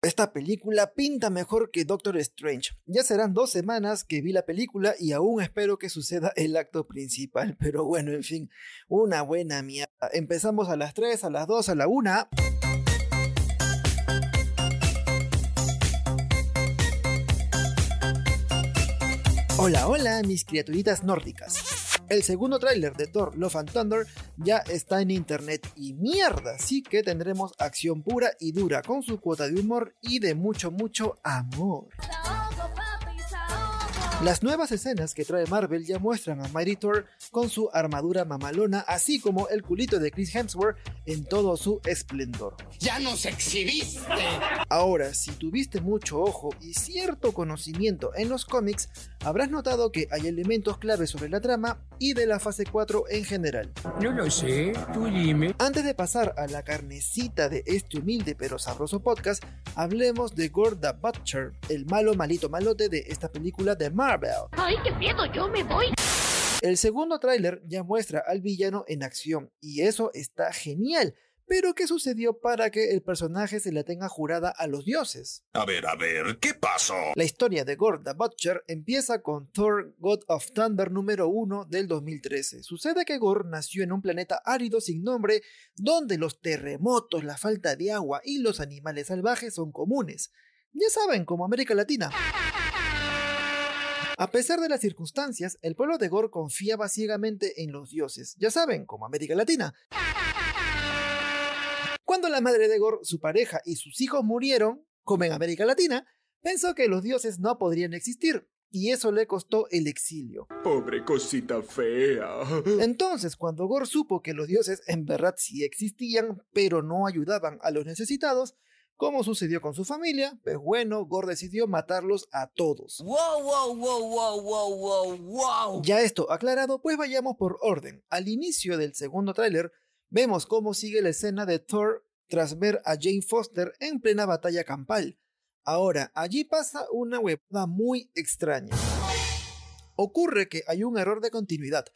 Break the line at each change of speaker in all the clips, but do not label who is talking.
Esta película pinta mejor que Doctor Strange. Ya serán dos semanas que vi la película y aún espero que suceda el acto principal. Pero bueno, en fin, una buena mierda. Empezamos a las 3, a las 2, a la 1. Hola, hola, mis criaturitas nórdicas. El segundo tráiler de Thor Love and Thunder ya está en internet y mierda, sí que tendremos acción pura y dura con su cuota de humor y de mucho, mucho amor. Las nuevas escenas que trae Marvel ya muestran a Mighty Thor con su armadura mamalona, así como el culito de Chris Hemsworth en todo su esplendor.
¡Ya nos exhibiste!
Ahora, si tuviste mucho ojo y cierto conocimiento en los cómics, habrás notado que hay elementos claves sobre la trama y de la fase 4 en general.
No lo sé, tú dime.
Antes de pasar a la carnecita de este humilde pero sabroso podcast, hablemos de Gorda Butcher, el malo malito malote de esta película de Marvel.
¡Ay, qué miedo! ¡Yo me voy!
El segundo tráiler ya muestra al villano en acción y eso está genial. Pero ¿qué sucedió para que el personaje se la tenga jurada a los dioses?
A ver, a ver, ¿qué pasó?
La historia de Gore the Butcher empieza con Thor God of Thunder número 1 del 2013. Sucede que Gore nació en un planeta árido sin nombre donde los terremotos, la falta de agua y los animales salvajes son comunes. Ya saben, como América Latina. A pesar de las circunstancias, el pueblo de Gore confiaba ciegamente en los dioses, ya saben, como América Latina. Cuando la madre de Gore, su pareja y sus hijos murieron, como en América Latina, pensó que los dioses no podrían existir, y eso le costó el exilio.
Pobre cosita fea.
Entonces, cuando Gore supo que los dioses en verdad sí existían, pero no ayudaban a los necesitados, como sucedió con su familia, pues bueno, Gore decidió matarlos a todos.
Wow, wow, wow, wow, wow, wow, wow.
Ya esto aclarado, pues vayamos por orden. Al inicio del segundo tráiler, vemos cómo sigue la escena de Thor tras ver a Jane Foster en plena batalla campal. Ahora, allí pasa una huevada muy extraña. Ocurre que hay un error de continuidad.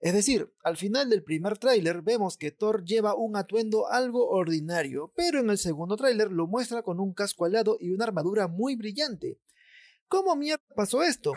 Es decir, al final del primer tráiler vemos que Thor lleva un atuendo algo ordinario, pero en el segundo tráiler lo muestra con un casco alado y una armadura muy brillante. ¿Cómo mierda pasó esto?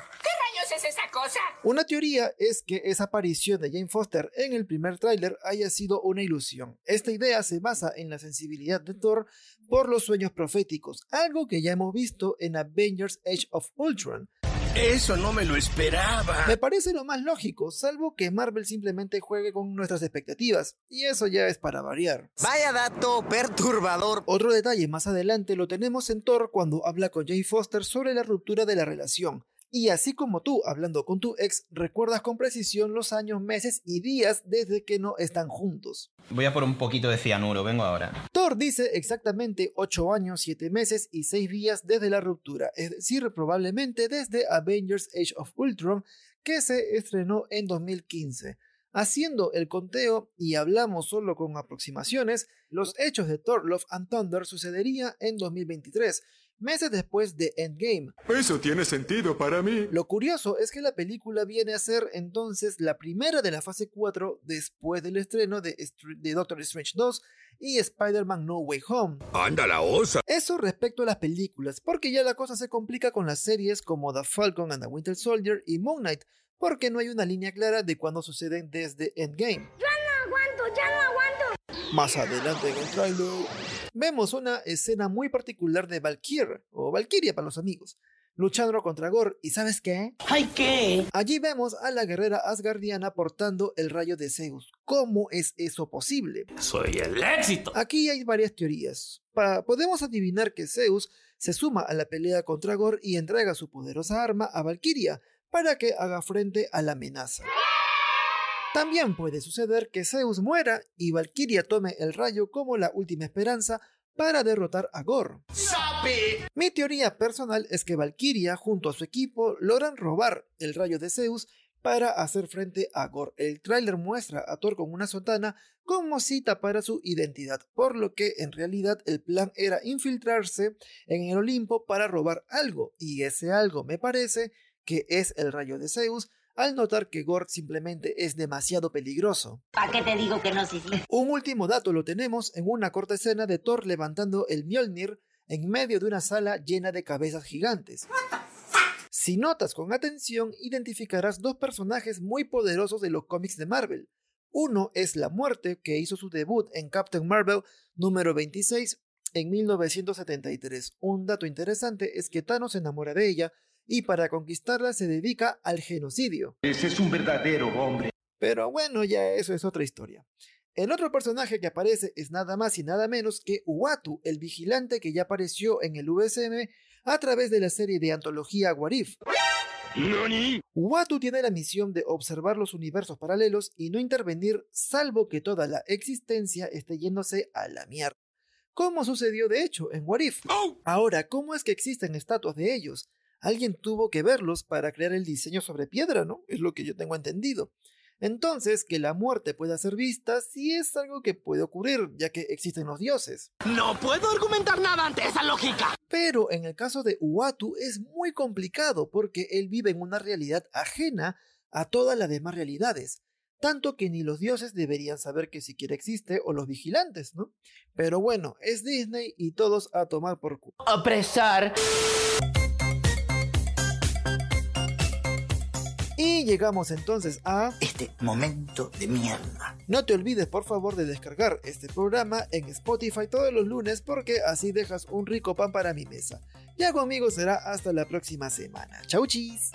¿Qué rayos es esa cosa?
Una teoría es que esa aparición de Jane Foster en el primer tráiler haya sido una ilusión. Esta idea se basa en la sensibilidad de Thor por los sueños proféticos, algo que ya hemos visto en Avengers Age of Ultron.
Eso no me lo esperaba.
Me parece lo más lógico, salvo que Marvel simplemente juegue con nuestras expectativas, y eso ya es para variar.
Vaya dato perturbador.
Otro detalle más adelante lo tenemos en Thor cuando habla con Jane Foster sobre la ruptura de la relación. Y así como tú, hablando con tu ex, recuerdas con precisión los años, meses y días desde que no están juntos.
Voy a por un poquito de cianuro, vengo ahora.
Thor dice exactamente 8 años, 7 meses y 6 días desde la ruptura, es decir, probablemente desde Avengers Age of Ultron, que se estrenó en 2015. Haciendo el conteo, y hablamos solo con aproximaciones, los hechos de Thor Love and Thunder sucedería en 2023, meses después de Endgame.
Eso tiene sentido para mí.
Lo curioso es que la película viene a ser entonces la primera de la fase 4 después del estreno de, Str- de Doctor Strange 2 y Spider-Man No Way Home.
Anda la osa.
Eso respecto a las películas, porque ya la cosa se complica con las series como The Falcon and the Winter Soldier y Moon Knight, porque no hay una línea clara de cuándo suceden desde Endgame. Más adelante en el trailer, vemos una escena muy particular de Valkyrie, o Valkyria para los amigos, luchando contra Gore, y ¿sabes qué?
¿Ay qué?
Allí vemos a la guerrera asgardiana portando el rayo de Zeus. ¿Cómo es eso posible?
Soy el éxito.
Aquí hay varias teorías. Pa- podemos adivinar que Zeus se suma a la pelea contra Gore y entrega su poderosa arma a Valkyria para que haga frente a la amenaza. También puede suceder que Zeus muera y Valkyria tome el rayo como la última esperanza para derrotar a Gore.
¡Sape!
Mi teoría personal es que Valkyria junto a su equipo logran robar el rayo de Zeus para hacer frente a Gore. El tráiler muestra a Thor con una sotana como si tapara su identidad, por lo que en realidad el plan era infiltrarse en el Olimpo para robar algo, y ese algo me parece que es el rayo de Zeus, al notar que Gore simplemente es demasiado peligroso.
¿Para qué te digo que no?
Un último dato lo tenemos en una corta escena de Thor levantando el Mjolnir en medio de una sala llena de cabezas gigantes. Si notas con atención, identificarás dos personajes muy poderosos de los cómics de Marvel. Uno es la muerte, que hizo su debut en Captain Marvel número 26 en 1973. Un dato interesante es que Thanos se enamora de ella y para conquistarla se dedica al genocidio.
Ese es un verdadero hombre.
Pero bueno, ya eso es otra historia. El otro personaje que aparece es nada más y nada menos que Uatu, el vigilante que ya apareció en el USM a través de la serie de antología Warif. Uatu tiene la misión de observar los universos paralelos y no intervenir salvo que toda la existencia esté yéndose a la mierda. Como sucedió de hecho en Warif. Ahora, ¿cómo es que existen estatuas de ellos? Alguien tuvo que verlos para crear el diseño sobre piedra, ¿no? Es lo que yo tengo entendido. Entonces, que la muerte pueda ser vista sí es algo que puede ocurrir, ya que existen los dioses.
No puedo argumentar nada ante esa lógica.
Pero en el caso de Uatu es muy complicado porque él vive en una realidad ajena a todas las demás realidades. Tanto que ni los dioses deberían saber que siquiera existe o los vigilantes, ¿no? Pero bueno, es Disney y todos a tomar por culo.
Apresar.
Llegamos entonces a...
Este momento de mierda.
No te olvides por favor de descargar este programa en Spotify todos los lunes porque así dejas un rico pan para mi mesa. Ya conmigo será hasta la próxima semana. Chau chis.